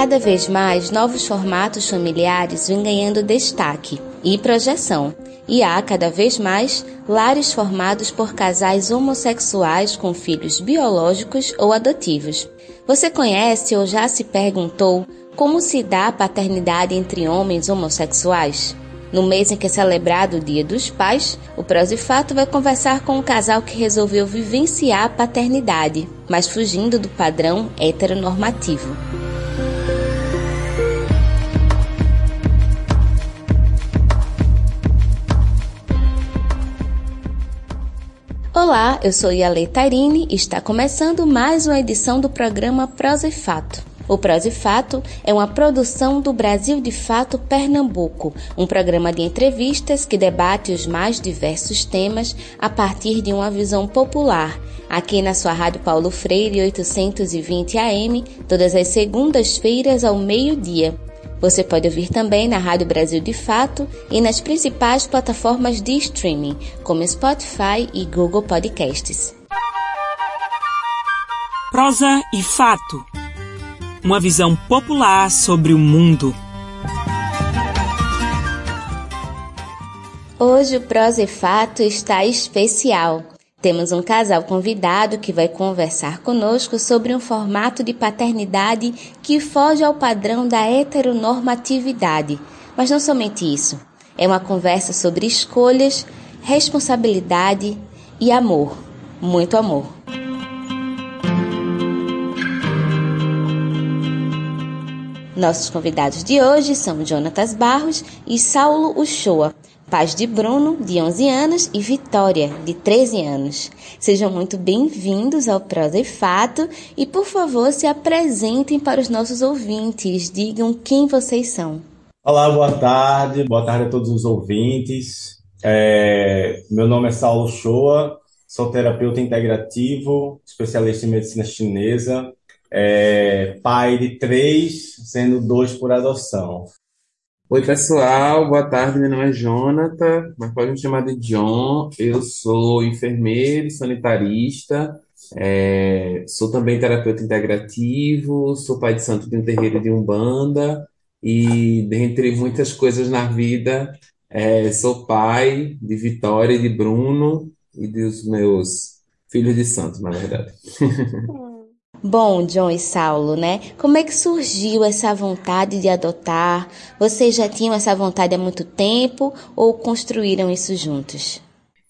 Cada vez mais, novos formatos familiares vêm ganhando destaque e projeção, e há cada vez mais lares formados por casais homossexuais com filhos biológicos ou adotivos. Você conhece ou já se perguntou como se dá a paternidade entre homens homossexuais? No mês em que é celebrado o Dia dos Pais, o Prosifato vai conversar com um casal que resolveu vivenciar a paternidade, mas fugindo do padrão heteronormativo. Olá, eu sou Yale Tarini e está começando mais uma edição do programa Prosa e Fato. O Prosa e Fato é uma produção do Brasil de Fato Pernambuco, um programa de entrevistas que debate os mais diversos temas a partir de uma visão popular, aqui na sua Rádio Paulo Freire 820 AM, todas as segundas-feiras ao meio-dia. Você pode ouvir também na Rádio Brasil de Fato e nas principais plataformas de streaming, como Spotify e Google Podcasts. Prosa e Fato uma visão popular sobre o mundo. Hoje o Prosa e Fato está especial. Temos um casal convidado que vai conversar conosco sobre um formato de paternidade que foge ao padrão da heteronormatividade. Mas não somente isso. É uma conversa sobre escolhas, responsabilidade e amor. Muito amor. Nossos convidados de hoje são Jonatas Barros e Saulo Uchoa, pais de Bruno, de 11 anos, e Vitória, de 13 anos. Sejam muito bem-vindos ao Prosa e Fato e, por favor, se apresentem para os nossos ouvintes. Digam quem vocês são. Olá, boa tarde. Boa tarde a todos os ouvintes. É... Meu nome é Saulo Uchoa, sou terapeuta integrativo, especialista em medicina chinesa é, pai de três, sendo dois por adoção. Oi, pessoal, boa tarde. Meu nome é Jonathan, mas pode me chamar de John. Eu sou enfermeiro sanitarista, é, sou também terapeuta integrativo, sou pai de santo de um terreiro de Umbanda e, dentre muitas coisas na vida, é, sou pai de Vitória e de Bruno e dos meus filhos de santo, na verdade. Bom, John e Saulo, né? Como é que surgiu essa vontade de adotar? Vocês já tinham essa vontade há muito tempo ou construíram isso juntos?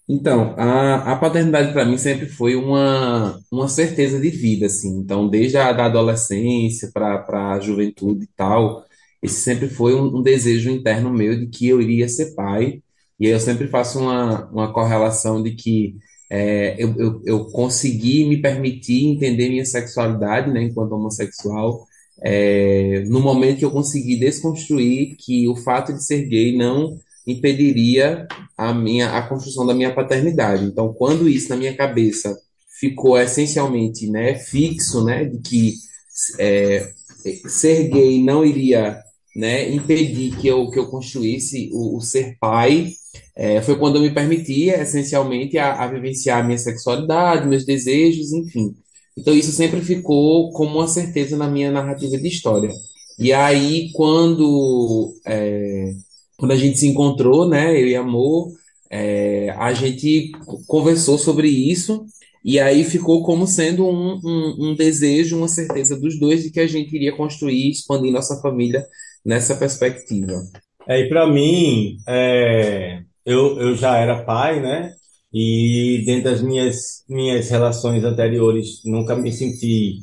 Então, a, a paternidade para mim sempre foi uma, uma certeza de vida, assim. Então, desde a da adolescência para a juventude e tal, esse sempre foi um, um desejo interno meu de que eu iria ser pai. E eu sempre faço uma, uma correlação de que é, eu, eu, eu, consegui me permitir entender minha sexualidade, né, enquanto homossexual, é, no momento que eu consegui desconstruir que o fato de ser gay não impediria a minha a construção da minha paternidade. Então, quando isso na minha cabeça ficou essencialmente, né, fixo, né, de que é, ser gay não iria, né, impedir que eu que eu construísse o, o ser pai é, foi quando eu me permiti, essencialmente, a, a vivenciar a minha sexualidade, meus desejos, enfim. Então, isso sempre ficou como uma certeza na minha narrativa de história. E aí, quando, é, quando a gente se encontrou, né, eu e Amor, é, a gente conversou sobre isso, e aí ficou como sendo um, um, um, desejo, uma certeza dos dois de que a gente iria construir, expandir nossa família nessa perspectiva. É, e para mim, é, eu, eu já era pai, né? E dentro das minhas, minhas relações anteriores, nunca me senti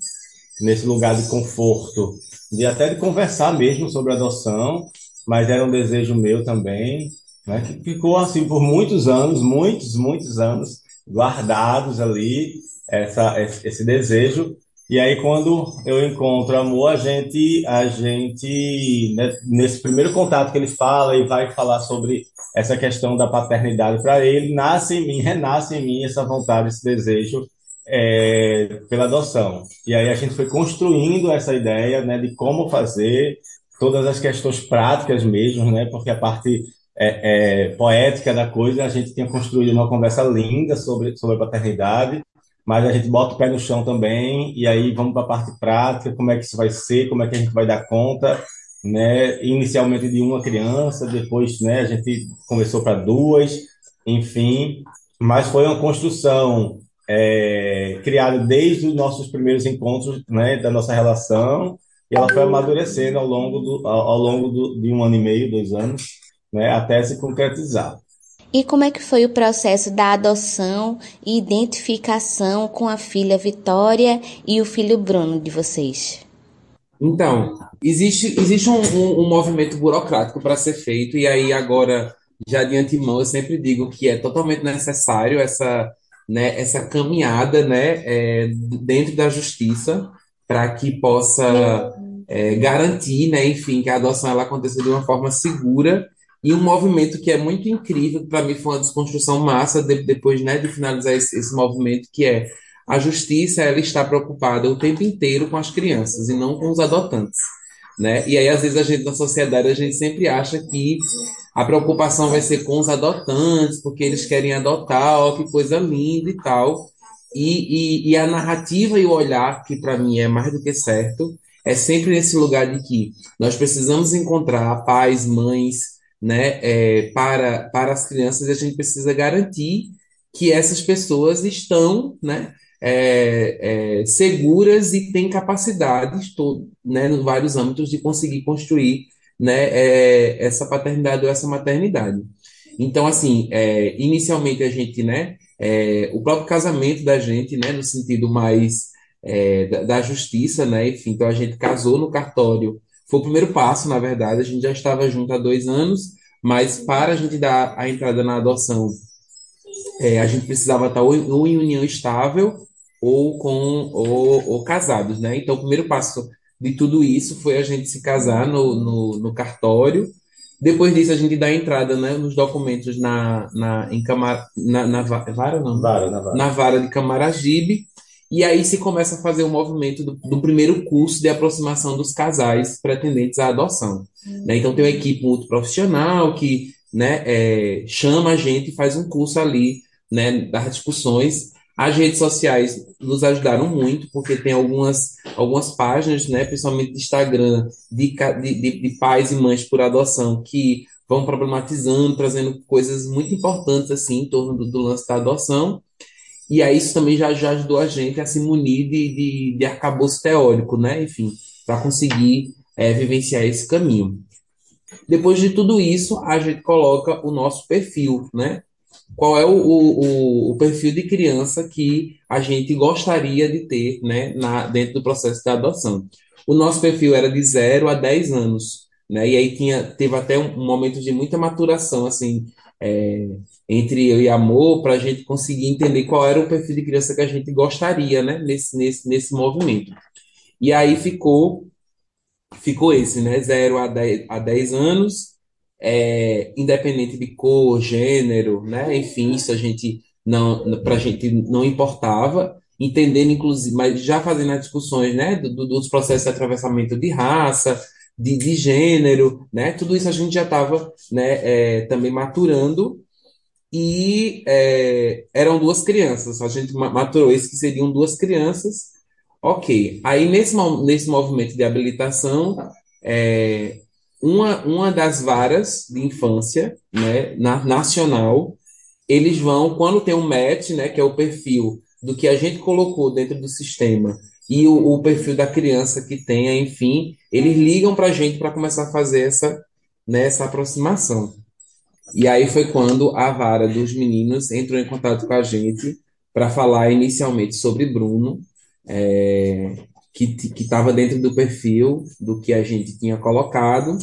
nesse lugar de conforto, de até de conversar mesmo sobre adoção, mas era um desejo meu também, né? Que ficou assim por muitos anos, muitos, muitos anos, guardados ali, essa, esse desejo. E aí, quando eu encontro amor, a gente, a gente, né, nesse primeiro contato que ele fala e vai falar sobre essa questão da paternidade para ele, nasce em mim, renasce em mim essa vontade, esse desejo é, pela adoção. E aí a gente foi construindo essa ideia né, de como fazer, todas as questões práticas mesmo, né, porque a parte é, é, poética da coisa, a gente tinha construído uma conversa linda sobre, sobre a paternidade, mas a gente bota o pé no chão também, e aí vamos para a parte prática, como é que isso vai ser, como é que a gente vai dar conta, né? Inicialmente de uma criança, depois, né, a gente começou para duas, enfim, mas foi uma construção é, criada desde os nossos primeiros encontros, né, da nossa relação, e ela foi amadurecendo ao longo, do, ao, longo do, de um ano e meio, dois anos, né, até se concretizar. E como é que foi o processo da adoção e identificação com a filha Vitória e o filho Bruno de vocês? Então, existe, existe um, um, um movimento burocrático para ser feito, e aí agora, já de antemão, eu sempre digo que é totalmente necessário essa, né, essa caminhada né, é, dentro da justiça para que possa é, garantir, né, enfim, que a adoção ela aconteça de uma forma segura e um movimento que é muito incrível, para mim foi uma desconstrução massa de, depois né, de finalizar esse, esse movimento, que é a justiça ela está preocupada o tempo inteiro com as crianças e não com os adotantes. Né? E aí, às vezes, a gente, na sociedade, a gente sempre acha que a preocupação vai ser com os adotantes, porque eles querem adotar, ó, que coisa linda e tal. E, e, e a narrativa e o olhar, que para mim é mais do que certo, é sempre nesse lugar de que nós precisamos encontrar pais, mães, né, é, para, para as crianças, a gente precisa garantir que essas pessoas estão, né, é, é, seguras e têm capacidades, todo, né, em vários âmbitos, de conseguir construir né, é, essa paternidade ou essa maternidade. Então, assim, é, inicialmente a gente, né, é, o próprio casamento da gente, né, no sentido mais da, da, justiça, né, enfim, então a gente casou no cartório foi o primeiro passo, na verdade. A gente já estava junto há dois anos, mas para a gente dar a entrada na adoção, é, a gente precisava estar ou, ou, em união estável ou com ou, ou, casados, né? Então, o primeiro passo de tudo isso foi a gente se casar no, no, no cartório. Depois disso, a gente dá a entrada né, nos documentos na, na, em Camar, na, na vara, não? Vara, na, vara. na vara de Camaragibe. E aí se começa a fazer o movimento do, do primeiro curso de aproximação dos casais pretendentes à adoção. Uhum. Né? Então tem uma equipe muito profissional que né, é, chama a gente e faz um curso ali né, das discussões. As redes sociais nos ajudaram muito, porque tem algumas, algumas páginas, né, principalmente de Instagram, de, de, de pais e mães por adoção, que vão problematizando, trazendo coisas muito importantes assim em torno do, do lance da adoção. E aí isso também já, já ajudou a gente a se munir de, de, de arcabouço teórico, né? Enfim, para conseguir é, vivenciar esse caminho. Depois de tudo isso, a gente coloca o nosso perfil, né? Qual é o, o, o perfil de criança que a gente gostaria de ter né, na, dentro do processo de adoção? O nosso perfil era de 0 a 10 anos, né? E aí tinha, teve até um, um momento de muita maturação, assim, é, entre eu e Amor para a gente conseguir entender qual era o perfil de criança que a gente gostaria, né, nesse, nesse, nesse movimento. E aí ficou ficou esse, né, 0 a 10, a 10 anos, é, independente de cor, gênero, né, enfim, isso a gente não, para a gente não importava, entendendo inclusive, mas já fazendo as discussões, né, do, dos processos de atravessamento de raça, de, de gênero, né, tudo isso a gente já estava, né, é, também maturando e é, eram duas crianças. A gente maturou isso que seriam duas crianças. Ok. Aí nesse, nesse movimento de habilitação, é, uma, uma das varas de infância, né, na, nacional, eles vão, quando tem um match, né, que é o perfil do que a gente colocou dentro do sistema, e o, o perfil da criança que tenha, enfim, eles ligam para a gente para começar a fazer essa, né, essa aproximação. E aí foi quando a vara dos meninos entrou em contato com a gente para falar inicialmente sobre Bruno, é, que estava dentro do perfil do que a gente tinha colocado.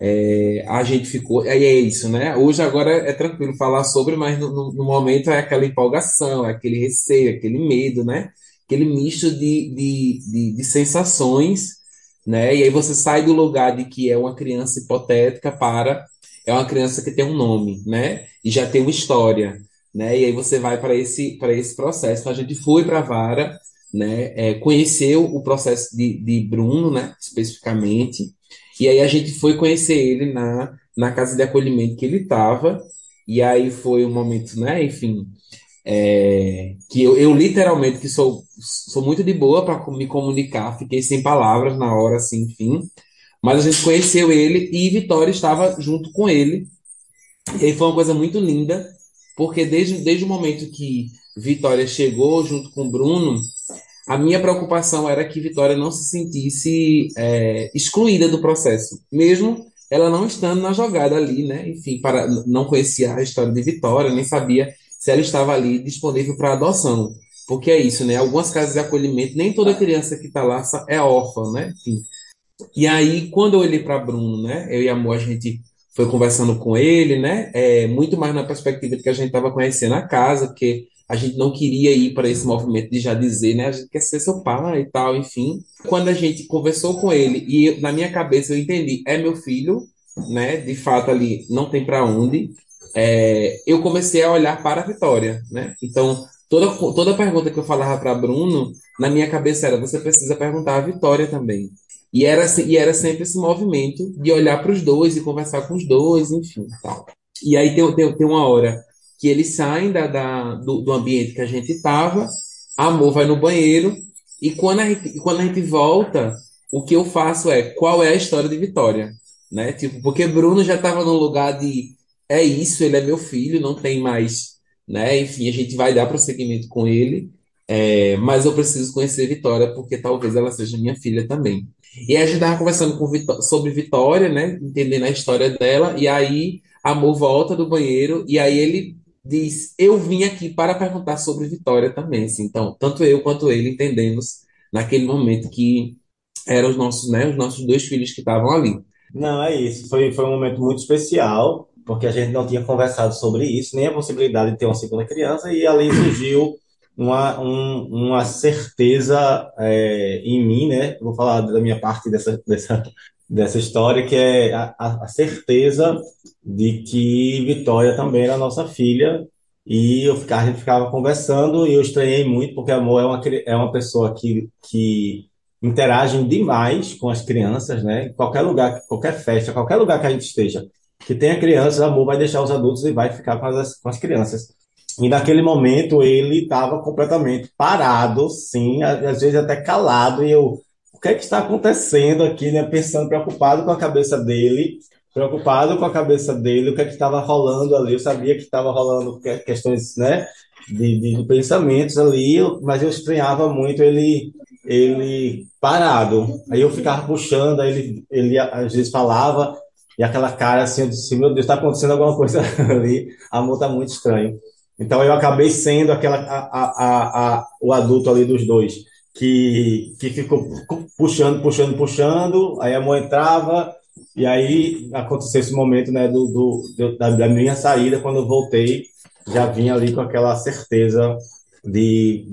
É, a gente ficou. Aí é isso, né? Hoje agora é tranquilo falar sobre, mas no, no, momento é aquela empolgação, é aquele receio, aquele medo, né? Aquele misto de, de, de, de sensações, né? E aí você sai do lugar de que é uma criança hipotética para é uma criança que tem um nome, né? E já tem uma história, né? E aí você vai para esse, para esse processo. Então a gente foi para a vara, né? É, conheceu o processo de, de Bruno, né? Especificamente. E aí a gente foi conhecer ele na, na casa de acolhimento que ele estava. E aí foi um momento, né? Enfim, é, que eu, eu, literalmente que sou, sou muito de boa para me comunicar, fiquei sem palavras na hora, assim, enfim. Mas a gente conheceu ele e Vitória estava junto com ele. E foi uma coisa muito linda, porque desde, desde o momento que Vitória chegou junto com Bruno, a minha preocupação era que Vitória não se sentisse é, excluída do processo, mesmo ela não estando na jogada ali, né? Enfim, para, não conhecia a história de Vitória, nem sabia se ela estava ali disponível para adoção. Porque é isso, né? Algumas casas de acolhimento, nem toda criança que está lá é órfã, né? Enfim. E aí, quando eu olhei para Bruno, né? Eu e a Amor, a gente foi conversando com ele, né? É, muito mais na perspectiva de que a gente estava conhecendo a casa, porque a gente não queria ir para esse movimento de já dizer, né? A gente quer ser seu pai e tal, enfim. Quando a gente conversou com ele e eu, na minha cabeça eu entendi, é meu filho, né? De fato ali não tem para onde é, eu comecei a olhar para a Vitória, né? Então, toda, toda pergunta que eu falava para Bruno, na minha cabeça era: você precisa perguntar a Vitória também. E era, e era sempre esse movimento de olhar para os dois e conversar com os dois, enfim. Tal. E aí tem, tem, tem uma hora que eles saem da, da do, do, ambiente que a gente estava, amor vai no banheiro, e quando a, gente, quando a gente volta, o que eu faço é qual é a história de Vitória? Né? Tipo, porque Bruno já estava num lugar de é isso, ele é meu filho, não tem mais, né? Enfim, a gente vai dar prosseguimento com ele, é, mas eu preciso conhecer Vitória, porque talvez ela seja minha filha também. E aí a gente estava conversando com Vitó sobre Vitória, né? Entendendo a história dela, e aí Amor volta do banheiro, e aí ele diz: Eu vim aqui para perguntar sobre Vitória também. Assim. Então, tanto eu quanto ele entendemos naquele momento que eram os nossos, né, os nossos dois filhos que estavam ali. Não, é isso. Foi, foi um momento muito especial porque a gente não tinha conversado sobre isso, nem a possibilidade de ter uma segunda criança, e ali surgiu uma, um, uma certeza é, em mim, né? Vou falar da minha parte dessa, dessa, dessa história, que é a, a certeza de que Vitória também era nossa filha, e eu ficava, a gente ficava conversando, e eu estranhei muito, porque Amor é uma, é uma pessoa que, que interage demais com as crianças, né? Em qualquer lugar, qualquer festa, qualquer lugar que a gente esteja que tenha crianças, amor vai deixar os adultos e vai ficar com as, com as crianças. E naquele momento ele estava completamente parado, sim, às vezes até calado, e eu, o que é que está acontecendo aqui, né? Pensando, preocupado com a cabeça dele, preocupado com a cabeça dele, o que é que estava rolando ali, eu sabia que estava rolando questões, né, de, de, de, pensamentos ali, mas eu estranhava muito ele ele parado. Aí eu ficava puxando, aí ele, ele às vezes falava, e aquela cara assim, eu disse, meu Deus, está acontecendo alguma coisa ali, amor está muito estranho. Então eu acabei sendo aquela, a, a, a, o adulto ali dos dois, que, que ficou puxando, puxando, puxando, aí a mãe entrava, e aí aconteceu esse momento né, do, do, da, da minha saída, quando eu voltei, já vinha ali com aquela certeza de,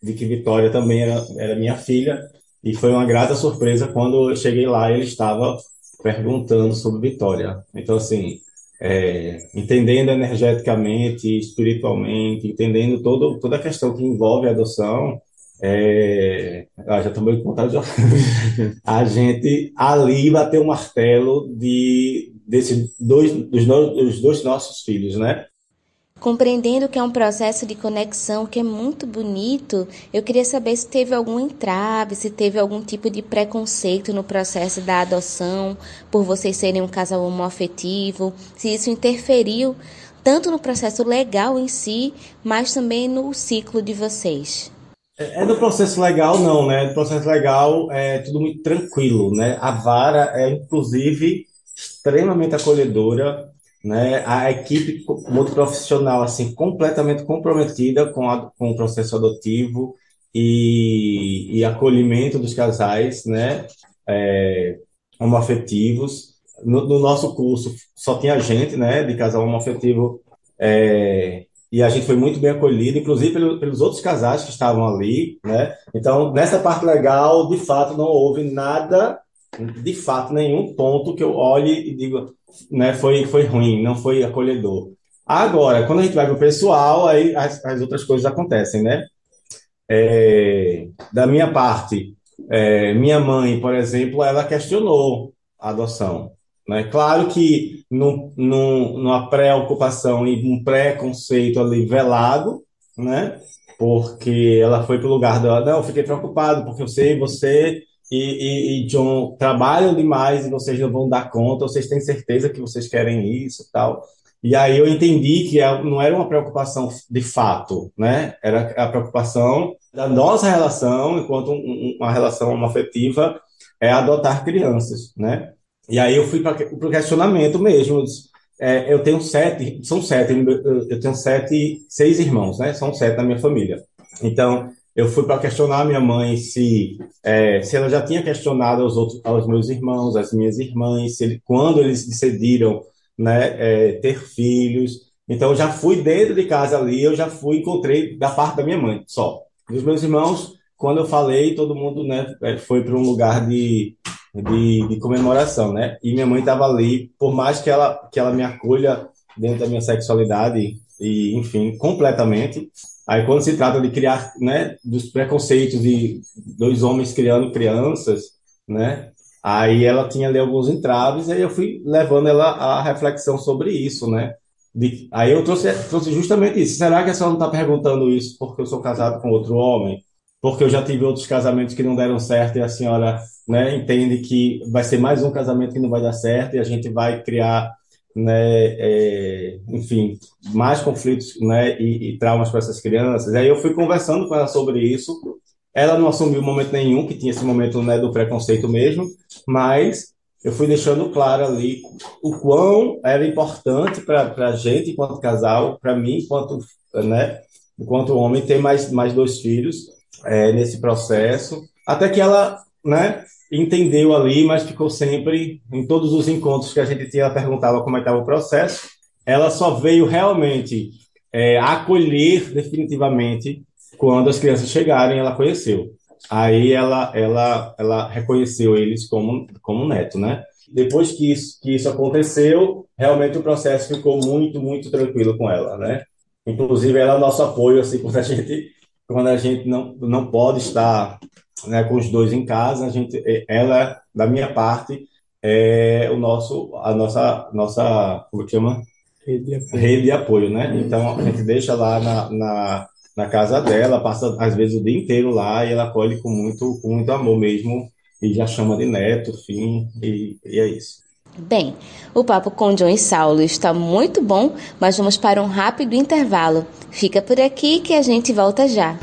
de que Vitória também era, era minha filha, e foi uma grata surpresa quando eu cheguei lá ele estava perguntando sobre Vitória. Então, assim, é, entendendo energeticamente, espiritualmente, entendendo todo, toda a questão que envolve a adoção, é, ah, já com vontade de a gente ali bateu o martelo de, desses dois, dos, dos dois nossos filhos, né? Compreendendo que é um processo de conexão que é muito bonito, eu queria saber se teve algum entrave, se teve algum tipo de preconceito no processo da adoção, por vocês serem um casal homoafetivo, se isso interferiu tanto no processo legal em si, mas também no ciclo de vocês. É, é no processo legal não, né? No processo legal é tudo muito tranquilo, né? A vara é inclusive extremamente acolhedora né? A equipe muito profissional, assim, completamente comprometida com, a, com o processo adotivo e, e acolhimento dos casais, né? É, homoafetivos. No, no, nosso curso só tinha gente, né, de casal homoafetivo, é, e a gente foi muito bem acolhido, inclusive pelo, pelos outros casais que estavam ali, né? Então, nessa parte legal, de fato, não houve nada, de fato, nenhum ponto que eu olhe e digo, né, foi, foi ruim, não foi acolhedor. Agora, quando a gente vai para o pessoal, aí as, as, outras coisas acontecem, né? É, da minha parte, é, minha mãe, por exemplo, ela questionou a adoção. Né? Claro que num, num, numa pré-ocupação e um pré-conceito ali velado, né? Porque ela foi pro lugar dela, não, fiquei preocupado, porque eu sei, você e, e, e John trabalham demais e vocês não vão dar conta, vocês têm certeza que vocês querem isso tal. E aí eu entendi que é, não era uma preocupação de fato, né? Era a preocupação da nossa relação, enquanto uma relação afetiva, é adotar crianças, né? E aí eu fui para o questionamento mesmo. É, eu tenho sete, são sete, eu tenho sete, seis irmãos, né? São sete na minha família. Então, eu fui para questionar minha mãe se, é, se ela já tinha questionado aos outros, aos meus irmãos, as minhas irmãs, se ele, quando eles decidiram, né, é, ter filhos. Então, eu já fui dentro de casa ali, eu já fui, encontrei da parte da minha mãe, só. Dos meus irmãos, quando eu falei, todo mundo, né, é, foi para um lugar de, de, de, comemoração, né? E minha mãe estava ali, por mais que ela, que ela me acolha dentro da minha sexualidade, e, enfim, completamente. Aí, quando se trata de criar, né, dos preconceitos de dois homens criando crianças, né? Aí ela tinha ali alguns entraves, aí eu fui levando ela à reflexão sobre isso, né? De, aí eu trouxe, trouxe justamente isso. Será que a senhora não está perguntando isso porque eu sou casado com outro homem? Porque eu já tive outros casamentos que não deram certo e a senhora né, entende que vai ser mais um casamento que não vai dar certo e a gente vai criar, né, é, enfim, mais conflitos né, e, e traumas para essas crianças. Aí eu fui conversando com ela sobre isso. Ela não assumiu momento nenhum que tinha esse momento né, do preconceito mesmo, mas eu fui deixando claro ali o quão era importante para a gente enquanto casal, para mim enquanto, né, enquanto homem ter mais, mais dois filhos é, nesse processo, até que ela, né, entendeu ali, mas ficou sempre em todos os encontros que a gente tinha, ela perguntava como é estava o processo, ela só veio realmente é, acolher definitivamente quando as crianças chegarem, ela conheceu. Aí ela, ela, ela reconheceu eles como, como neto, né? Depois que isso, que isso aconteceu, realmente o processo ficou muito, muito tranquilo com ela, né? Inclusive, ela é nosso apoio, assim, quando a gente quando a gente não, não pode estar né, com os dois em casa, a gente, é, ela, da minha parte, é o nosso, a nossa, nossa, como que chama? Rede de apoio, Rede de apoio né? Então, a gente deixa lá na, na, na, casa dela, passa às vezes o dia inteiro lá e ela acolhe com muito, com muito amor mesmo e já chama de neto, fim, e, e é isso. Bem, o papo com John e Saulo está muito bom, mas vamos para um rápido intervalo. Fica por aqui que a gente volta já.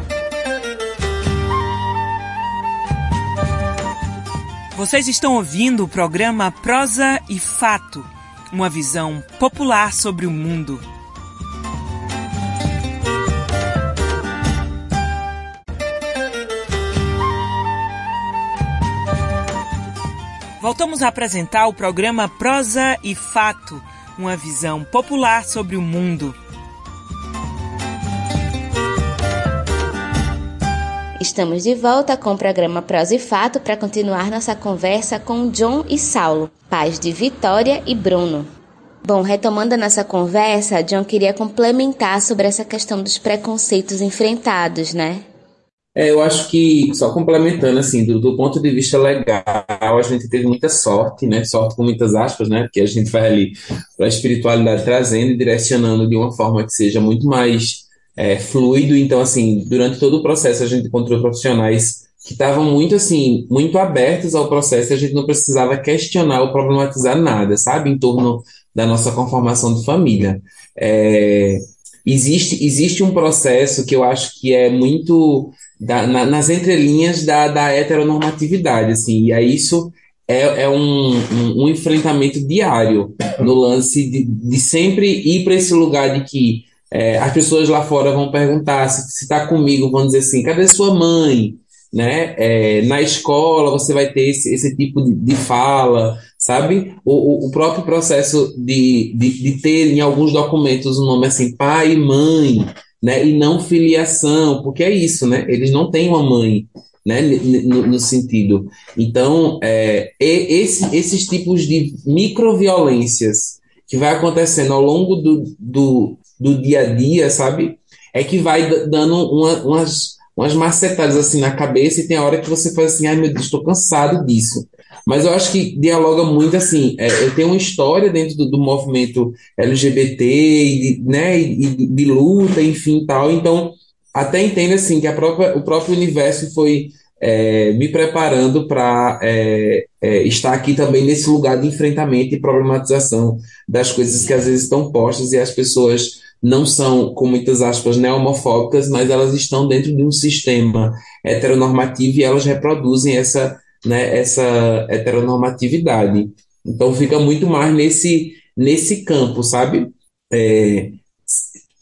Vocês estão ouvindo o programa Prosa e Fato, uma visão popular sobre o mundo. Voltamos a apresentar o programa Prosa e Fato, uma visão popular sobre o mundo. Estamos de volta com o programa Prosa e Fato para continuar nossa conversa com John e Saulo, pais de Vitória e Bruno. Bom, retomando a nossa conversa, John queria complementar sobre essa questão dos preconceitos enfrentados, né? É, eu acho que, só complementando, assim, do, do, ponto de vista legal, a gente teve muita sorte, né? Sorte com muitas aspas, né? Porque a gente vai ali para a espiritualidade trazendo e direcionando de uma forma que seja muito mais é, fluido. Então, assim, durante todo o processo a gente encontrou profissionais que estavam muito, assim, muito abertos ao processo e a gente não precisava questionar ou problematizar nada, sabe? Em torno da nossa conformação de família. É, existe, existe um processo que eu acho que é muito da, na, nas entrelinhas da, da heteronormatividade, assim, e aí isso é, é um, um, um enfrentamento diário no lance de, de sempre ir para esse lugar de que é, as pessoas lá fora vão perguntar se está comigo, vão dizer assim, cadê sua mãe? Né? É, na escola você vai ter esse, esse tipo de, de fala, sabe? O, o, próprio processo de, de, de ter em alguns documentos o um nome assim, pai e mãe, né? E não filiação, porque é isso, né? Eles não têm uma mãe, né? No, no sentido. Então, é, esse, esses tipos de microviolências que vai acontecendo ao longo do, do, do dia a dia, sabe? É que vai dando uma, umas, umas macetadas assim na cabeça e tem a hora que você faz assim, ai meu Deus, estou cansado disso. Mas eu acho que dialoga muito assim. É, eu tenho uma história dentro do, do movimento LGBT e de, né, e de, de luta, enfim, tal. Então até entendo assim que a própria, o próprio universo foi é, me preparando para é, é, estar aqui também nesse lugar de enfrentamento e problematização das coisas que às vezes estão postas e as pessoas não são, com muitas aspas, neomofóbicas, mas elas estão dentro de um sistema heteronormativo e elas reproduzem essa, né, essa heteronormatividade. Então fica muito mais nesse, nesse campo, sabe? É,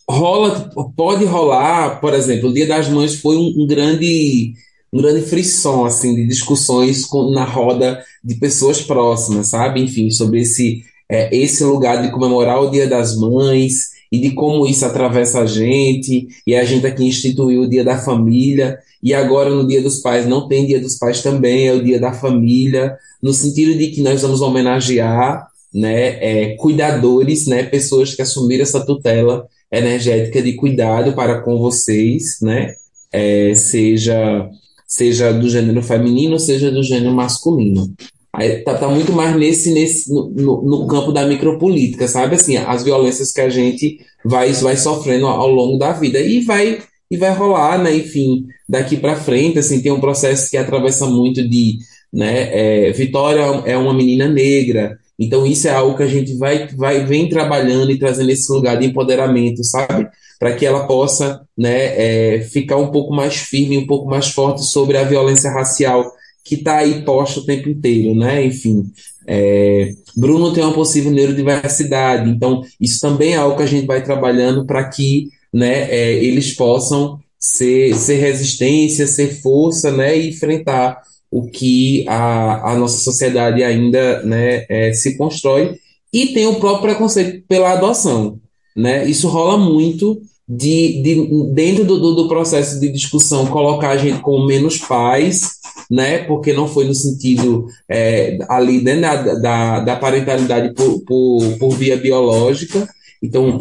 rola, pode rolar, por exemplo, o Dia das Mães foi um, um grande um grande frisson assim de discussões com, na roda de pessoas próximas, sabe? Enfim, sobre esse é, esse lugar de comemorar o Dia das Mães e de como isso atravessa a gente, e a gente aqui instituiu o Dia da Família, e agora no Dia dos Pais não tem Dia dos Pais também, é o Dia da Família, no sentido de que nós vamos homenagear né, é, cuidadores, né, pessoas que assumiram essa tutela energética de cuidado para com vocês, né, é, seja seja do gênero feminino, seja do gênero masculino. Aí tá, tá muito mais nesse, nesse no, no, campo da micropolítica, sabe? Assim, as violências que a gente vai, vai sofrendo ao, ao longo da vida. E vai, e vai rolar, né? Enfim, daqui para frente, assim, tem um processo que atravessa muito de, né? É, Vitória é uma menina negra, então isso é algo que a gente vai, vai vem trabalhando e trazendo esse lugar de empoderamento, sabe? Para que ela possa, né? É, ficar um pouco mais firme, um pouco mais forte sobre a violência racial que está aí posto o tempo inteiro, né? Enfim, é, Bruno tem uma possível neurodiversidade, então isso também é algo que a gente vai trabalhando para que né, é, eles possam ser, ser resistência, ser força, né, e enfrentar o que a, a nossa sociedade ainda né, é, se constrói. E tem o próprio preconceito pela adoção. Né? Isso rola muito de, de dentro do, do, processo de discussão, colocar a gente como menos pais, né? Porque não foi no sentido é, ali dentro da, da, da parentalidade por, por, por, via biológica. Então,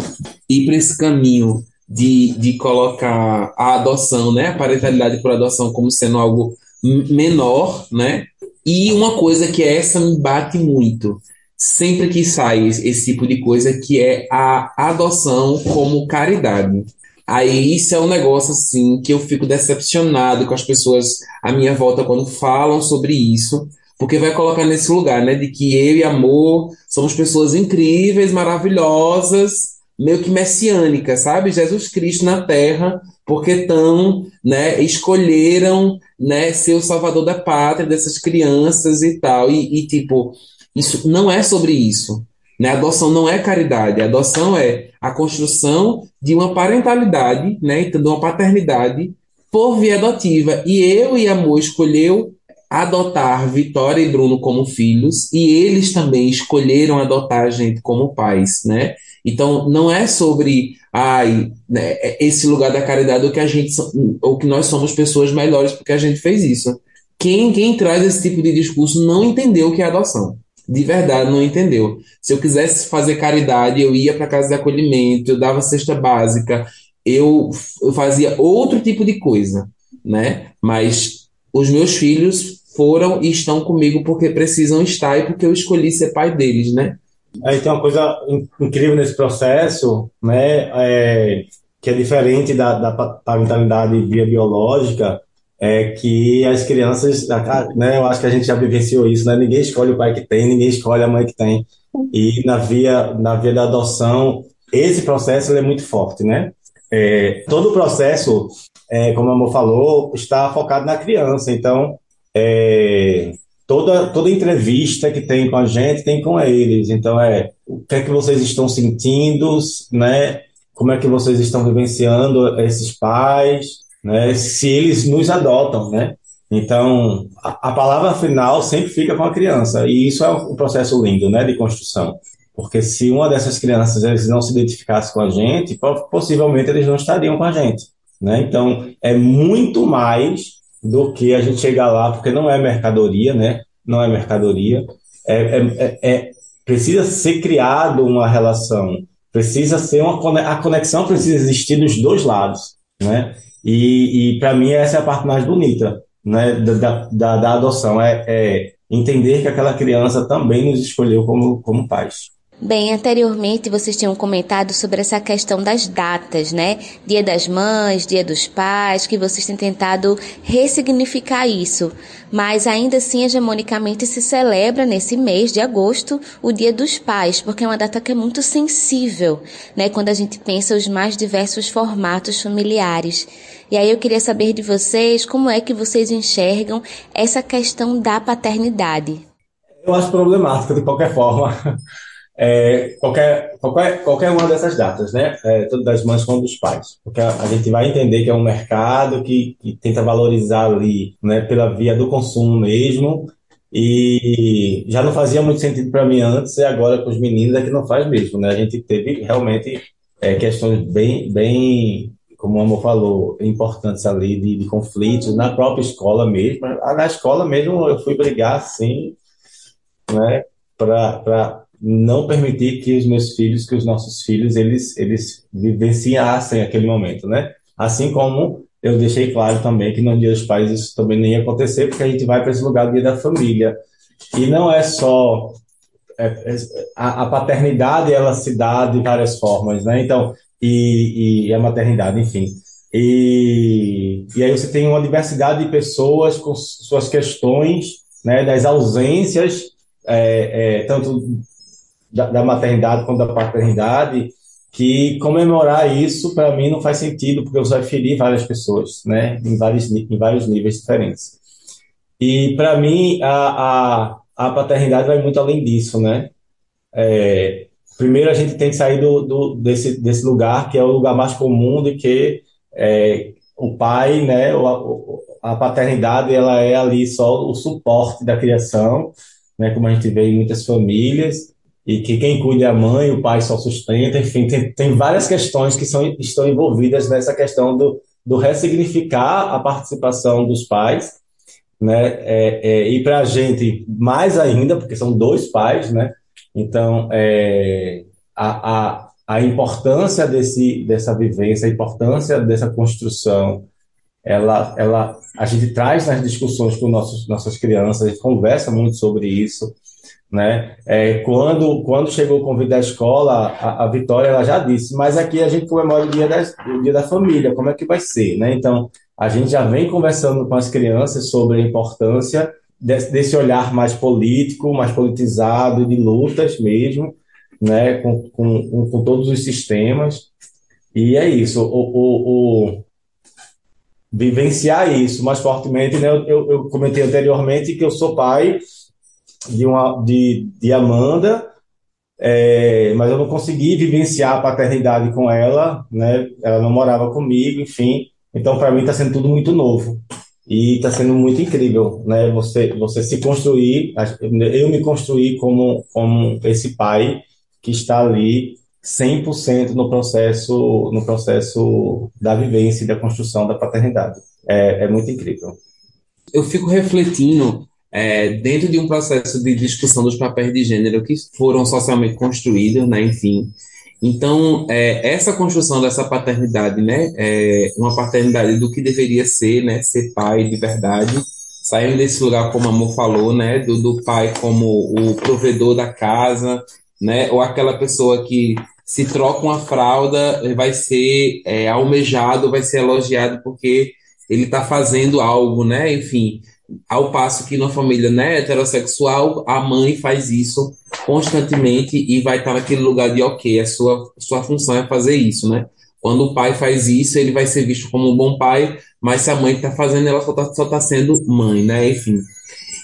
ir para esse caminho de, de colocar a adoção, né? A parentalidade por adoção como sendo algo menor, né? E uma coisa que essa me bate muito, sempre que sai esse tipo de coisa, que é a adoção como caridade. Aí isso é um negócio assim que eu fico decepcionado com as pessoas à minha volta quando falam sobre isso, porque vai colocar nesse lugar, né, de que eu e amor somos pessoas incríveis, maravilhosas, meio que messiânicas, sabe? Jesus Cristo na Terra, porque tão, né, escolheram, né, ser o salvador da pátria dessas crianças e tal. E, e tipo, isso não é sobre isso. Né? Adoção não é caridade, adoção é a construção de uma parentalidade, né? então, de uma paternidade por via adotiva. E eu e Amor escolheu adotar Vitória e Bruno como filhos e eles também escolheram adotar a gente como pais, né? Então não é sobre ai, né, esse lugar da caridade ou que a gente ou que nós somos pessoas melhores porque a gente fez isso. Quem, quem traz esse tipo de discurso não entendeu o que é adoção de verdade não entendeu. Se eu quisesse fazer caridade, eu ia para casa de acolhimento, eu dava cesta básica, eu, eu fazia outro tipo de coisa, né? Mas os meus filhos foram e estão comigo porque precisam estar e porque eu escolhi ser pai deles, né? Aí tem uma coisa incrível nesse processo, né? É, que é diferente da, da parentalidade via biológica, é que as crianças, né, eu acho que a gente já vivenciou isso, né? Ninguém escolhe o pai que tem, ninguém escolhe a mãe que tem. E na via, na via da adoção, esse processo é muito forte, né? É, todo o processo, é, como a amor falou, está focado na criança. Então, é, toda, toda entrevista que tem com a gente tem com eles. Então, é o que é que vocês estão sentindo, né? Como é que vocês estão vivenciando esses pais? Né, se eles nos adotam, né? Então, a, a, palavra final sempre fica com a criança, e isso é um processo lindo, né, de construção. Porque se uma dessas crianças eles não se identificasse com a gente, possivelmente eles não estariam com a gente, né? Então, é muito mais do que a gente chegar lá, porque não é mercadoria, né? Não é mercadoria. É, é, é, é precisa ser criado uma relação, precisa ser uma a conexão precisa existir dos dois lados, né? E, e para mim essa é a parte mais bonita né, da, da, da adoção, é, é, entender que aquela criança também nos escolheu como, como pais. Bem, anteriormente vocês tinham comentado sobre essa questão das datas, né? Dia das Mães, Dia dos Pais, que vocês têm tentado ressignificar isso. Mas ainda assim, hegemonicamente se celebra nesse mês de agosto o Dia dos Pais, porque é uma data que é muito sensível, né? Quando a gente pensa os mais diversos formatos familiares. E aí eu queria saber de vocês como é que vocês enxergam essa questão da paternidade. Eu acho problemático de qualquer forma é, qualquer, qualquer, qualquer uma dessas datas, né? É, tanto das mães quanto dos pais. Porque a, a, gente vai entender que é um mercado que, que tenta valorizar ali, né, pela via do consumo mesmo. E já não fazia muito sentido para mim antes, e agora com os meninos é que não faz mesmo, né? A gente teve realmente é, questões bem, bem, como o amor falou, importantes ali de, de conflitos na própria escola mesmo. Na escola mesmo eu fui brigar, assim, né? Para não permitir que os meus filhos, que os nossos filhos, eles, eles vivenciassem aquele momento, né? Assim como eu deixei claro também que no Dia dos Pais isso também nem ia acontecer, porque a gente vai para esse lugar do Dia da Família. E não é só é, é, a, a, paternidade, ela se dá de várias formas, né? Então, e, e a maternidade, enfim. E, e aí você tem uma diversidade de pessoas com suas questões, né, das ausências, é, é, tanto da, da maternidade quanto da paternidade, que comemorar isso para mim não faz sentido, porque você vai ferir várias pessoas, né, em vários, em vários níveis diferentes. E para mim a, a, a, paternidade vai muito além disso, né? É, primeiro a gente tem que sair do, do, desse, desse lugar que é o lugar mais comum de que é, o pai, né, a, a paternidade ela é ali só o suporte da criação, né, como a gente vê em muitas famílias, e que quem cuida é a mãe, o pai só sustenta, enfim, tem, tem várias questões que são, estão envolvidas nessa questão do, do ressignificar a participação dos pais, né? É, é, e para a gente, mais ainda, porque são dois pais, né? Então, é, a, a, a importância desse, dessa vivência, a importância dessa construção, ela, ela, a gente traz nas discussões com nossos, nossas crianças, a gente conversa muito sobre isso, né? É, quando, quando chegou o convite da escola, a, a, Vitória ela já disse, mas aqui a gente comemora o dia, das, o dia da família, como é que vai ser? Né? Então, a gente já vem conversando com as crianças sobre a importância desse, desse olhar mais político, mais politizado, de lutas mesmo, né? com, com, com todos os sistemas. E é isso, o, o, o vivenciar isso mais fortemente. Né? Eu, eu comentei anteriormente que eu sou pai de, uma, de, de Amanda, é, mas eu não consegui vivenciar a paternidade com ela, né? Ela não morava comigo, enfim. Então, para mim, está sendo tudo muito novo. E está sendo muito incrível, né? Você, você se construir, eu me construir como, como esse pai que está ali 100% no processo, no processo da vivência e da construção da paternidade. É, é muito incrível. Eu fico refletindo é, dentro de um processo de discussão dos papéis de gênero que foram socialmente construídos, né, enfim. Então, é, essa construção dessa paternidade, né, é uma paternidade do que deveria ser, né, ser pai de verdade, saindo desse lugar, como a Amor falou, né, do, do pai como o provedor da casa, né, ou aquela pessoa que se troca uma fralda, vai ser é, almejado, vai ser elogiado porque ele está fazendo algo, né, enfim. Ao passo que na família né, heterossexual, a mãe faz isso constantemente e vai estar naquele lugar de ok, a sua, sua função é fazer isso, né? Quando o pai faz isso, ele vai ser visto como um bom pai, mas se a mãe está fazendo, ela só está tá sendo mãe, né? Enfim.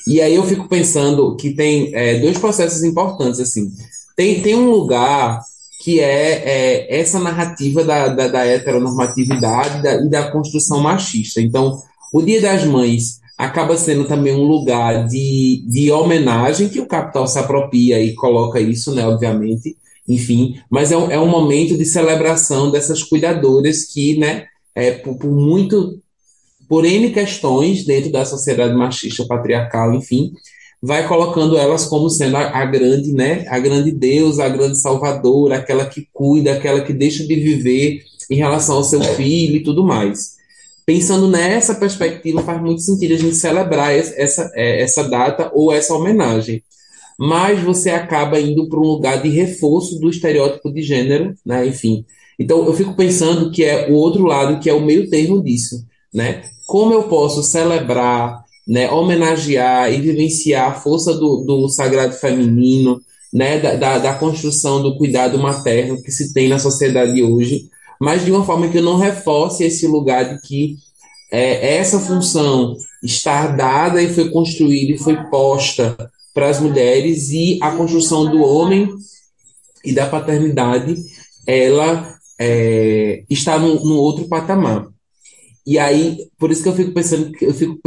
E aí eu fico pensando que tem é, dois processos importantes, assim. Tem, tem um lugar que é, é essa narrativa da, da, da heteronormatividade da, e da construção machista. Então, o Dia das Mães acaba sendo também um lugar de, de homenagem que o capital se apropria e coloca isso, né, obviamente, enfim, mas é um, é um momento de celebração dessas cuidadoras que, né, é, por, por muito, por N questões dentro da sociedade machista, patriarcal, enfim, vai colocando elas como sendo a, a, grande, né, a grande deusa, a grande salvadora, aquela que cuida, aquela que deixa de viver em relação ao seu filho e tudo mais pensando nessa perspectiva, faz muito sentido a gente celebrar essa, é, essa data ou essa homenagem. mais você acaba indo para um lugar de reforço do estereótipo de gênero, né? Enfim. Então eu fico pensando que é o outro lado, que é o meio termo disso, né? Como eu posso celebrar, né, homenagear e vivenciar a força do, do sagrado feminino, né, da, da, da construção do cuidado materno que se tem na sociedade hoje, mas de uma forma que eu não reforce esse lugar de que é, essa função está dada e foi construída e foi posta para as mulheres e a construção do homem e da paternidade ela é, está no, no, outro patamar. E aí, por isso que eu fico pensando, eu fico,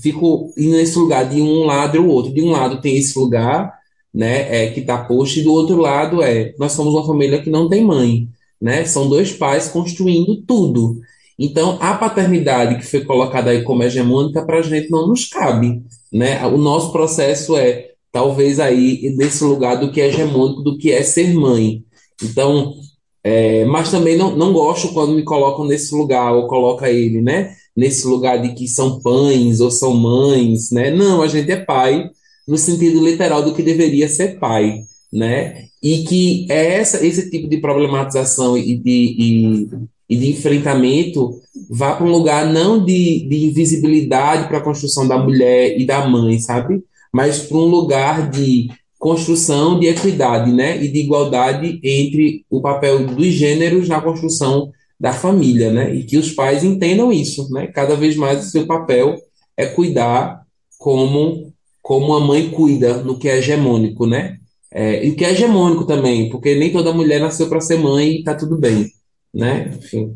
fico indo nesse lugar de um lado ou outro. De um lado tem esse lugar, né, é, que está posto, e do outro lado é, nós somos uma família que não tem mãe, né? São dois pais construindo tudo. Então, a paternidade que foi colocada aí como hegemônica para a gente não nos cabe, né? O nosso processo é talvez aí desse lugar do que é hegemônico, do que é ser mãe. Então, é, mas também não, não gosto quando me colocam nesse lugar, ou coloca ele, né? Nesse lugar de que são pães ou são mães, né? Não, a gente é pai no sentido literal do que deveria ser pai, né? E que é essa, esse tipo de problematização e de, e, e de enfrentamento vá para um lugar não de, de invisibilidade para a construção da mulher e da mãe, sabe? Mas para um lugar de construção de equidade, né? E de igualdade entre o papel dos gêneros na construção da família, né? E que os pais entendam isso, né? Cada vez mais o seu papel é cuidar como como a mãe cuida no que é hegemônico, né? É, e que é hegemônico também, porque nem toda mulher nasceu para ser mãe e tá tudo bem, né? Enfim.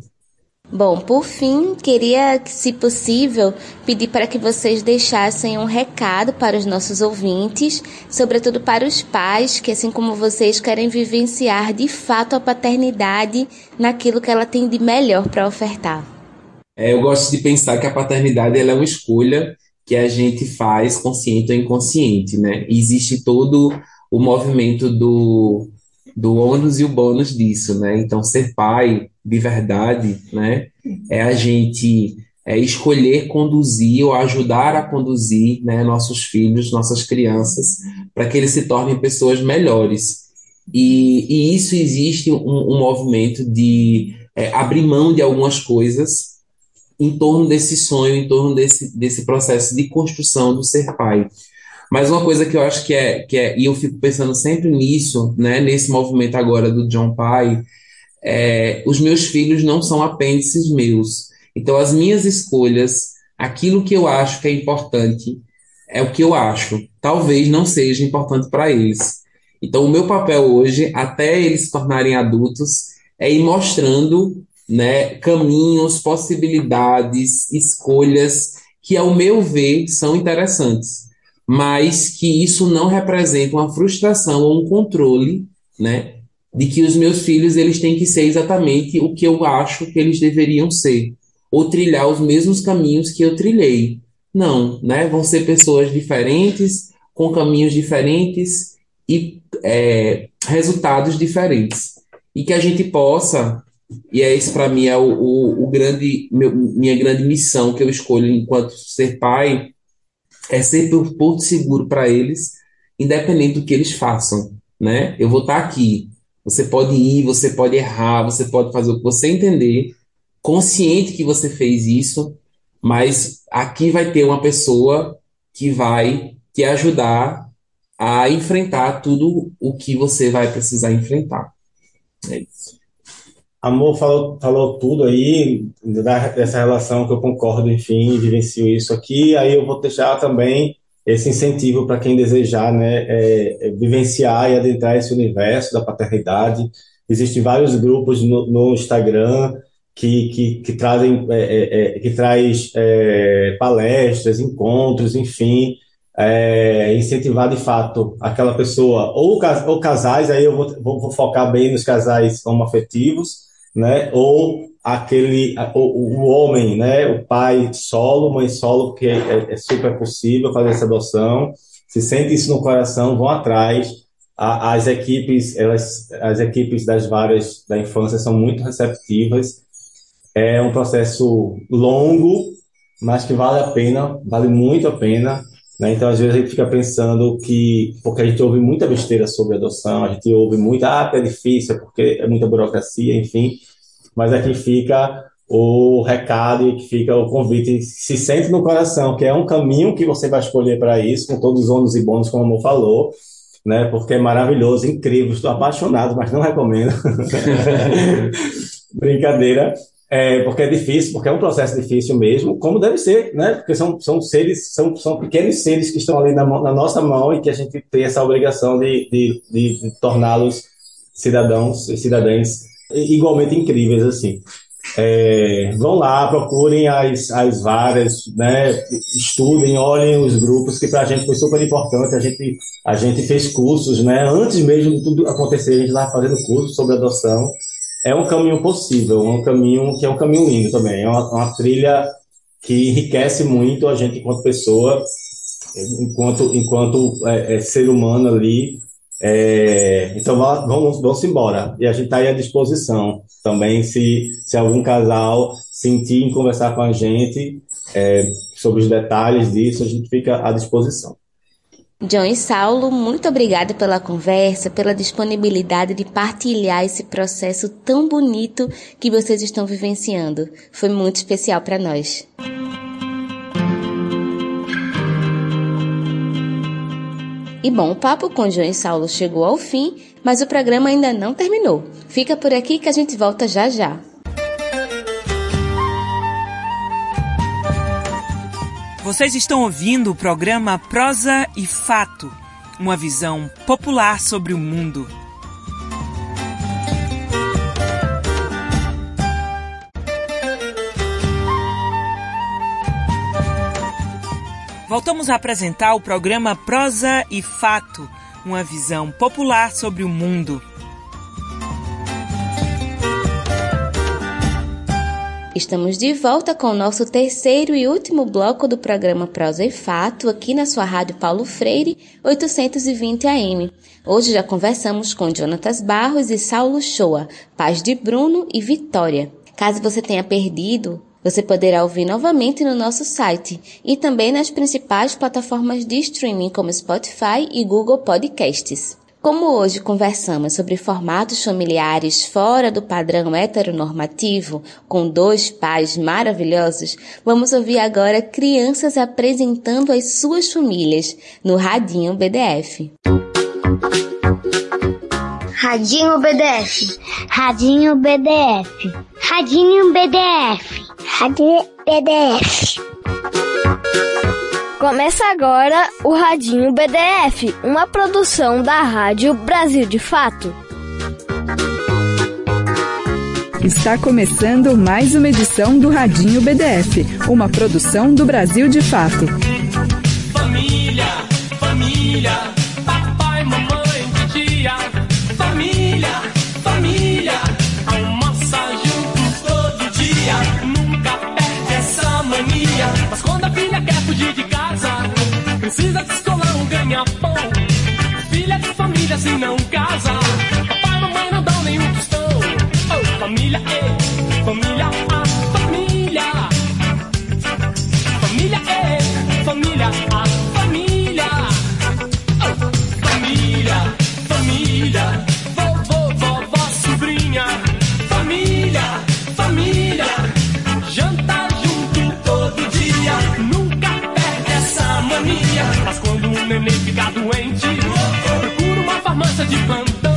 Bom, por fim, queria, se possível, pedir para que vocês deixassem um recado para os nossos ouvintes, sobretudo para os pais que, assim como vocês, querem vivenciar de fato a paternidade naquilo que ela tem de melhor para ofertar. É, eu gosto de pensar que a paternidade é uma escolha que a gente faz consciente ou inconsciente, né? E existe todo o movimento do, do ônus e o bônus disso, né? Então, ser pai de verdade, né? É a gente é escolher conduzir ou ajudar a conduzir né, nossos filhos, nossas crianças, para que eles se tornem pessoas melhores. E, e isso existe um, um movimento de é, abrir mão de algumas coisas em torno desse sonho, em torno desse, desse processo de construção do ser pai. Mas uma coisa que eu acho que é, que é, e eu fico pensando sempre nisso, né, nesse movimento agora do John Pai, é, os meus filhos não são apêndices meus. Então, as minhas escolhas, aquilo que eu acho que é importante, é o que eu acho. Talvez não seja importante para eles. Então, o meu papel hoje, até eles se tornarem adultos, é ir mostrando né, caminhos, possibilidades, escolhas que, ao meu ver, são interessantes, mas que isso não representa uma frustração ou um controle, né, de que os meus filhos eles têm que ser exatamente o que eu acho que eles deveriam ser, ou trilhar os mesmos caminhos que eu trilhei. Não, né? Vão ser pessoas diferentes, com caminhos diferentes e é, resultados diferentes. E que a gente possa e é isso para mim é o, o, o grande meu, minha grande missão que eu escolho enquanto ser pai é ser um porto seguro para eles, independente do que eles façam, né? Eu vou estar tá aqui. Você pode ir, você pode errar, você pode fazer o que você entender, consciente que você fez isso, mas aqui vai ter uma pessoa que vai te ajudar a enfrentar tudo o que você vai precisar enfrentar. É isso. Amor falou, falou tudo aí dessa relação que eu concordo, enfim, vivencio isso aqui. Aí eu vou deixar também esse incentivo para quem desejar né, é, é, vivenciar e adentrar esse universo da paternidade. Existem vários grupos no, no Instagram que, que, que trazem é, é, é que traz é, palestras, encontros, enfim, incentivar de fato aquela pessoa ou, ou casais. Aí eu vou, vou, focar bem nos casais homoafetivos né? Ou aquele o, o homem, né? O pai solo, mãe solo, porque é, é, super possível fazer essa adoção. Se sente isso no coração, vão atrás. A, as equipes, elas, as equipes das várias da infância são muito receptivas. É um processo longo, mas que vale a pena, vale muito a pena. Né? Então, às vezes, a gente fica pensando que, porque a gente ouve muita besteira sobre adoção, a gente ouve muito, ah, é difícil, porque é muita burocracia, enfim, mas aqui fica o recado e que fica o convite, se sente no coração, que é um caminho que você vai escolher para isso, com todos os ônus e bônus, como o amor falou, né? Porque é maravilhoso, incrível, estou apaixonado, mas não recomendo. Brincadeira. É, porque é difícil, porque é um processo difícil mesmo, como deve ser, né? Porque são, são seres, são, são pequenos seres que estão ali na, na nossa mão e que a gente tem essa obrigação de, de, de, de torná-los cidadãos e cidadãs igualmente incríveis, assim. É, vão lá, procurem as, as várias, né, estudem, olhem os grupos, que para a gente foi super importante. A gente, a gente fez cursos, né, antes mesmo de tudo acontecer, a gente estava fazendo cursos sobre adoção é um caminho possível, um caminho que é um caminho lindo também. É uma, uma trilha que enriquece muito a gente enquanto pessoa, enquanto, enquanto é, é, ser humano ali. É, então vamos, vamos embora. E a gente está aí à disposição também, se, se algum casal sentir em conversar com a gente é, sobre os detalhes disso, a gente fica à disposição. John e Saulo, muito obrigada pela conversa, pela disponibilidade de partilhar esse processo tão bonito que vocês estão vivenciando. Foi muito especial para nós. E bom, o papo com John e Saulo chegou ao fim, mas o programa ainda não terminou. Fica por aqui que a gente volta já já. Vocês estão ouvindo o programa Prosa e Fato, uma visão popular sobre o mundo. Voltamos a apresentar o programa Prosa e Fato, uma visão popular sobre o mundo. Estamos de volta com o nosso terceiro e último bloco do programa Prosa e Fato, aqui na sua rádio Paulo Freire, 820 AM. Hoje já conversamos com Jonatas Barros e Saulo Shoa, pais de Bruno e Vitória. Caso você tenha perdido, você poderá ouvir novamente no nosso site e também nas principais plataformas de streaming como Spotify e Google Podcasts. Como hoje conversamos sobre formatos familiares fora do padrão heteronormativo, com dois pais maravilhosos, vamos ouvir agora crianças apresentando as suas famílias no Radinho BDF. Radinho BDF. Radinho BDF. Radinho BDF. Radinho BDF. Começa agora o Radinho BDF, uma produção da Rádio Brasil de Fato. Está começando mais uma edição do Radinho BDF, uma produção do Brasil de Fato. Família, família, Precisa de escolar um ganha-pão. Filha de família se não casa. Papai e mamãe não dão nenhum tostão. Oh, família, ei, família, a família. Família, família, a família. De plantão.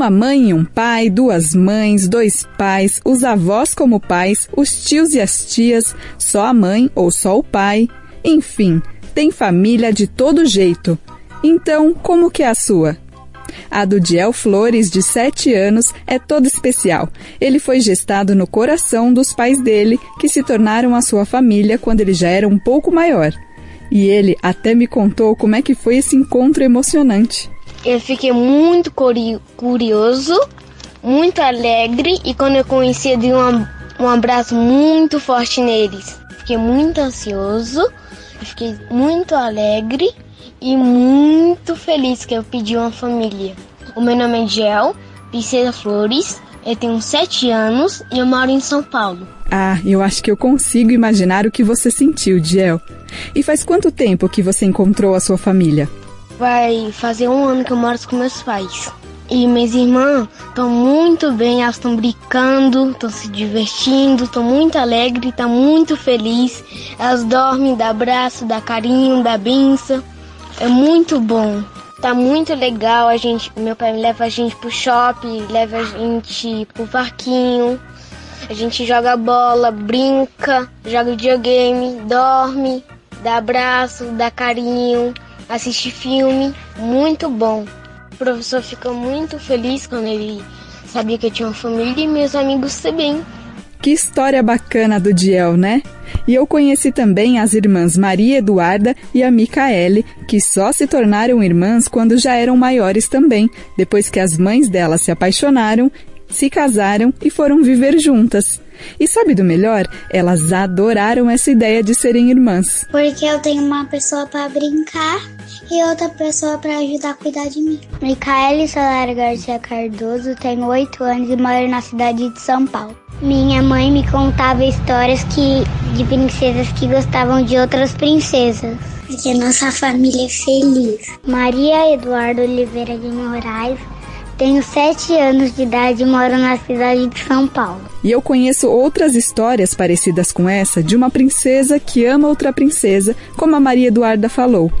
Uma mãe e um pai, duas mães, dois pais, os avós como pais, os tios e as tias, só a mãe ou só o pai. Enfim, tem família de todo jeito. Então, como que é a sua? A do Diel Flores, de 7 anos, é toda especial. Ele foi gestado no coração dos pais dele, que se tornaram a sua família quando ele já era um pouco maior. E ele até me contou como é que foi esse encontro emocionante. Eu fiquei muito curi- curioso muito alegre e quando eu conheci, eu dei um, um abraço muito forte neles. Fiquei muito ansioso, fiquei muito alegre e muito feliz que eu pedi uma família. O meu nome é Gel, Princesa Flores, eu tenho 7 anos e eu moro em São Paulo. Ah, eu acho que eu consigo imaginar o que você sentiu, Diel. E faz quanto tempo que você encontrou a sua família? Vai fazer um ano que eu moro com meus pais. E minhas irmãs estão muito bem, elas estão brincando, estão se divertindo, estão muito alegres, estão muito felizes. Elas dormem, dá abraço, dá carinho, dá benção. É muito bom. Tá muito legal, a gente, meu pai leva a gente pro shopping, leva a gente pro parquinho. A gente joga bola, brinca, joga videogame, dorme, dá abraço, dá carinho, assiste filme, muito bom. O professor ficou muito feliz quando ele sabia que eu tinha uma família e meus amigos também. Que história bacana do Diel, né? E eu conheci também as irmãs Maria Eduarda e a Micaele, que só se tornaram irmãs quando já eram maiores também, depois que as mães delas se apaixonaram, se casaram e foram viver juntas. E sabe do melhor? Elas adoraram essa ideia de serem irmãs. Porque eu tenho uma pessoa para brincar e outra pessoa para ajudar a cuidar de mim. Micaele Solar Garcia Cardoso, tenho 8 anos e moro na cidade de São Paulo. Minha mãe me contava histórias que, de princesas que gostavam de outras princesas. Porque nossa família é feliz. Maria Eduardo Oliveira de Moraes, tenho 7 anos de idade e moro na cidade de São Paulo. E eu conheço outras histórias parecidas com essa de uma princesa que ama outra princesa, como a Maria Eduarda falou.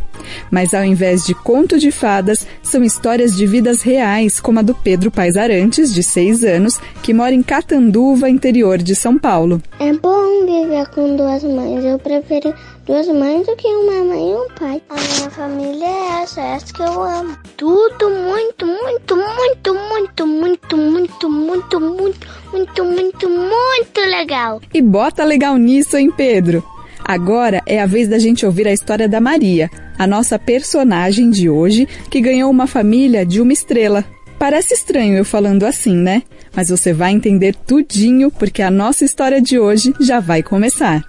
Mas ao invés de conto de fadas, são histórias de vidas reais, como a do Pedro Pais Arantes, de 6 anos, que mora em Catanduva, interior de São Paulo. É bom viver com duas mães. Eu prefiro duas mães do que uma mãe e um pai. A minha família é essa, é essa que eu amo. Tudo muito, muito, muito, muito, muito, muito, muito, muito, muito, muito, muito legal. E bota legal nisso, hein, Pedro? Agora é a vez da gente ouvir a história da Maria, a nossa personagem de hoje, que ganhou uma família de uma estrela. Parece estranho eu falando assim, né? Mas você vai entender tudinho porque a nossa história de hoje já vai começar.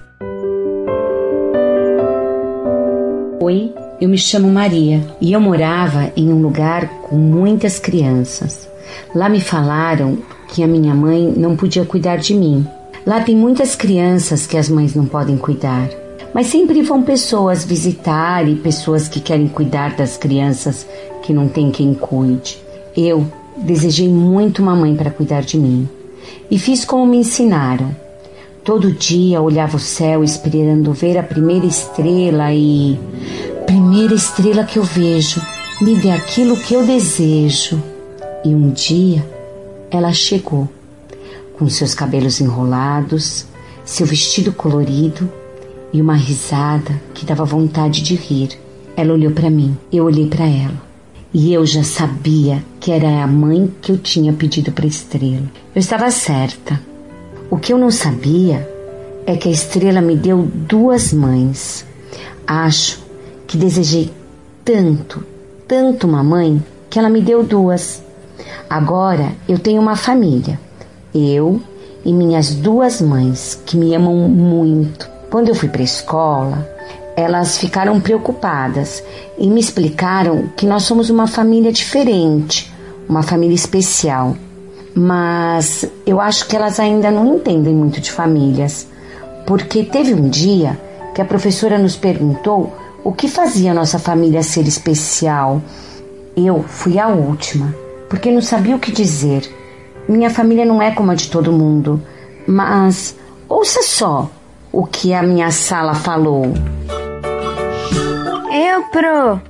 Oi, eu me chamo Maria e eu morava em um lugar com muitas crianças. Lá me falaram que a minha mãe não podia cuidar de mim. Lá tem muitas crianças que as mães não podem cuidar. Mas sempre vão pessoas visitar e pessoas que querem cuidar das crianças que não tem quem cuide. Eu desejei muito uma mãe para cuidar de mim e fiz como me ensinaram. Todo dia olhava o céu esperando ver a primeira estrela e. Primeira estrela que eu vejo, me dê aquilo que eu desejo. E um dia ela chegou, com seus cabelos enrolados, seu vestido colorido e uma risada que dava vontade de rir. Ela olhou para mim, eu olhei para ela. E eu já sabia que era a mãe que eu tinha pedido para estrela. Eu estava certa. O que eu não sabia é que a estrela me deu duas mães. Acho que desejei tanto, tanto uma mãe que ela me deu duas. Agora eu tenho uma família. Eu e minhas duas mães que me amam muito. Quando eu fui para a escola, elas ficaram preocupadas e me explicaram que nós somos uma família diferente, uma família especial mas eu acho que elas ainda não entendem muito de famílias, porque teve um dia que a professora nos perguntou o que fazia nossa família ser especial. Eu fui a última, porque não sabia o que dizer. Minha família não é como a de todo mundo, mas ouça só o que a minha sala falou. Eu, Pro,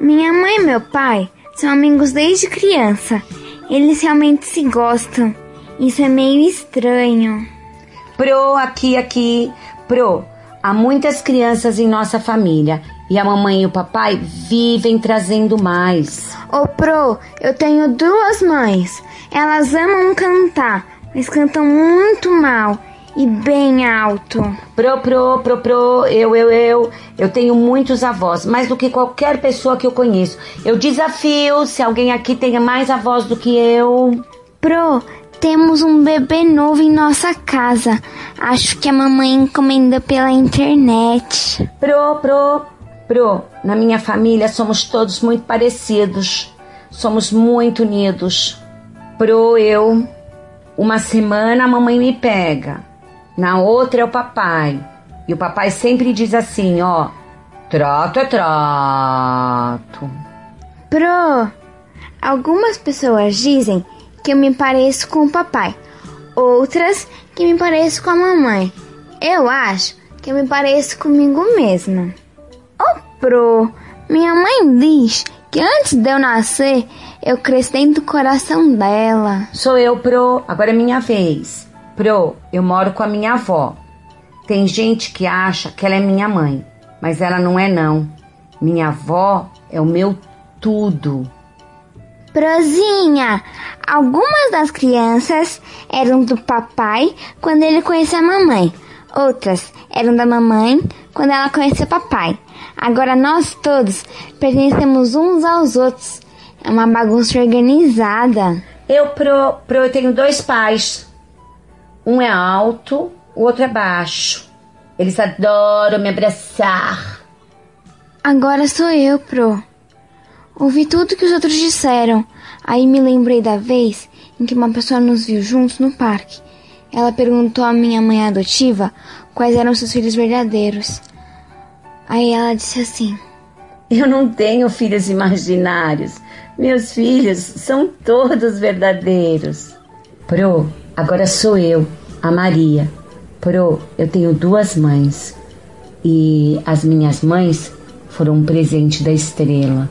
minha mãe e meu pai são amigos desde criança. Eles realmente se gostam. Isso é meio estranho. Pro, aqui, aqui. Pro, há muitas crianças em nossa família e a mamãe e o papai vivem trazendo mais. Ô, Pro, eu tenho duas mães. Elas amam cantar, mas cantam muito mal e bem alto. Pro, pro, pro, pro, eu, eu, eu. Eu tenho muitos avós, mais do que qualquer pessoa que eu conheço. Eu desafio se alguém aqui tenha mais avós do que eu. Pro, temos um bebê novo em nossa casa. Acho que a mamãe encomenda pela internet. Pro, pro, pro. Na minha família somos todos muito parecidos. Somos muito unidos. Pro, eu. Uma semana a mamãe me pega. Na outra é o papai. E o papai sempre diz assim, ó. Trato é trato. Pro, algumas pessoas dizem que eu me pareço com o papai, outras que me pareço com a mamãe. Eu acho que eu me pareço comigo mesma. Oh, Pro, minha mãe diz que antes de eu nascer, eu cresci dentro do coração dela. Sou eu, Pro. Agora é minha vez. Pro, eu moro com a minha avó. Tem gente que acha que ela é minha mãe, mas ela não é não. Minha avó é o meu tudo. Prozinha, algumas das crianças eram do papai quando ele conhecia a mamãe. Outras eram da mamãe quando ela conhecia o papai. Agora nós todos pertencemos uns aos outros. É uma bagunça organizada. Eu, pro, pro, eu tenho dois pais. Um é alto, o outro é baixo. Eles adoram me abraçar. Agora sou eu, Pro. Ouvi tudo que os outros disseram. Aí me lembrei da vez em que uma pessoa nos viu juntos no parque. Ela perguntou à minha mãe adotiva quais eram seus filhos verdadeiros. Aí ela disse assim: Eu não tenho filhos imaginários. Meus filhos são todos verdadeiros. Pro, agora sou eu, a Maria. Pro, eu tenho duas mães. E as minhas mães foram um presente da estrela.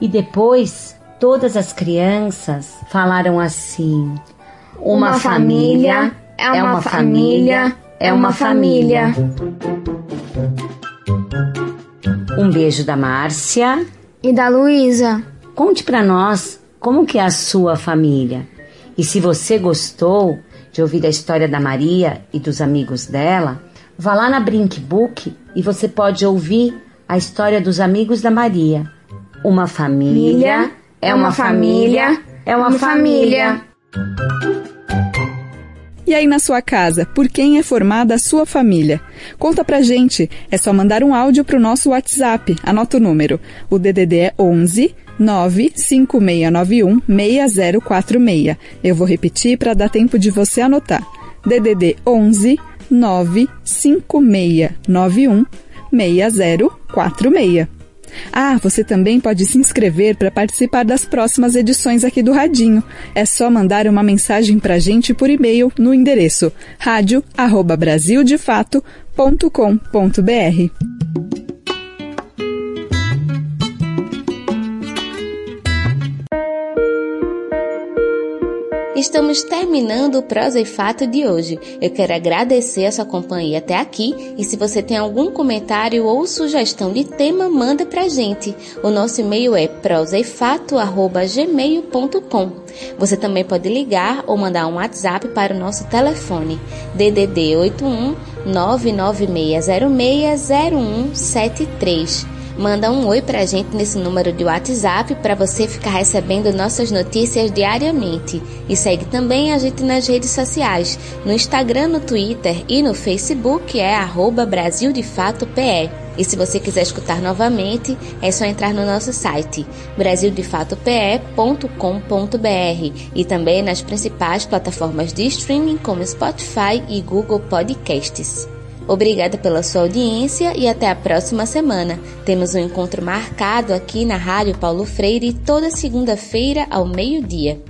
E depois, todas as crianças falaram assim: Uma, Uma família, é uma família, é uma família. Um beijo da Márcia. E da Luísa. Conte pra nós como que é a sua família. E se você gostou de ouvir a história da Maria e dos amigos dela, vá lá na Brinkbook e você pode ouvir a história dos amigos da Maria. Uma família é uma família, é uma família. E aí na sua casa, por quem é formada a sua família? Conta pra gente. É só mandar um áudio pro nosso WhatsApp. Anota o número. O DDD é 11 95691 6046. Eu vou repetir para dar tempo de você anotar. DDD 11 95691 6046. Ah, você também pode se inscrever para participar das próximas edições aqui do Radinho. É só mandar uma mensagem para a gente por e-mail no endereço radio@brasildefato.com.br. Estamos terminando o Prosa e Fato de hoje. Eu quero agradecer a sua companhia até aqui e se você tem algum comentário ou sugestão de tema, manda pra gente. O nosso e-mail é prosaefato@gmail.com. Você também pode ligar ou mandar um WhatsApp para o nosso telefone DDD 81 996060173. Manda um oi pra gente nesse número de WhatsApp para você ficar recebendo nossas notícias diariamente. E segue também a gente nas redes sociais, no Instagram, no Twitter e no Facebook é arroba Brasil de Fato PE. E se você quiser escutar novamente, é só entrar no nosso site brasildefatope.com.br e também nas principais plataformas de streaming como Spotify e Google Podcasts. Obrigada pela sua audiência e até a próxima semana. Temos um encontro marcado aqui na Rádio Paulo Freire toda segunda-feira ao meio-dia.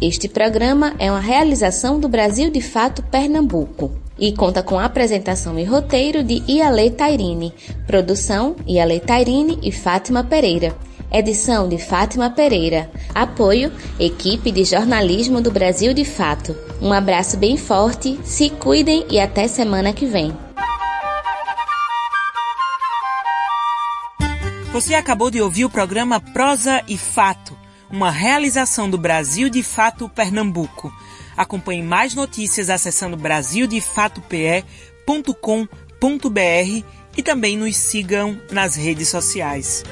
Este programa é uma realização do Brasil de Fato Pernambuco e conta com apresentação e roteiro de Iale Tairine, produção Iale Tairine e Fátima Pereira. Edição de Fátima Pereira. Apoio Equipe de Jornalismo do Brasil de Fato. Um abraço bem forte, se cuidem e até semana que vem. Você acabou de ouvir o programa Prosa e Fato, uma realização do Brasil de Fato Pernambuco. Acompanhe mais notícias acessando brasildefatope.com.br e também nos sigam nas redes sociais.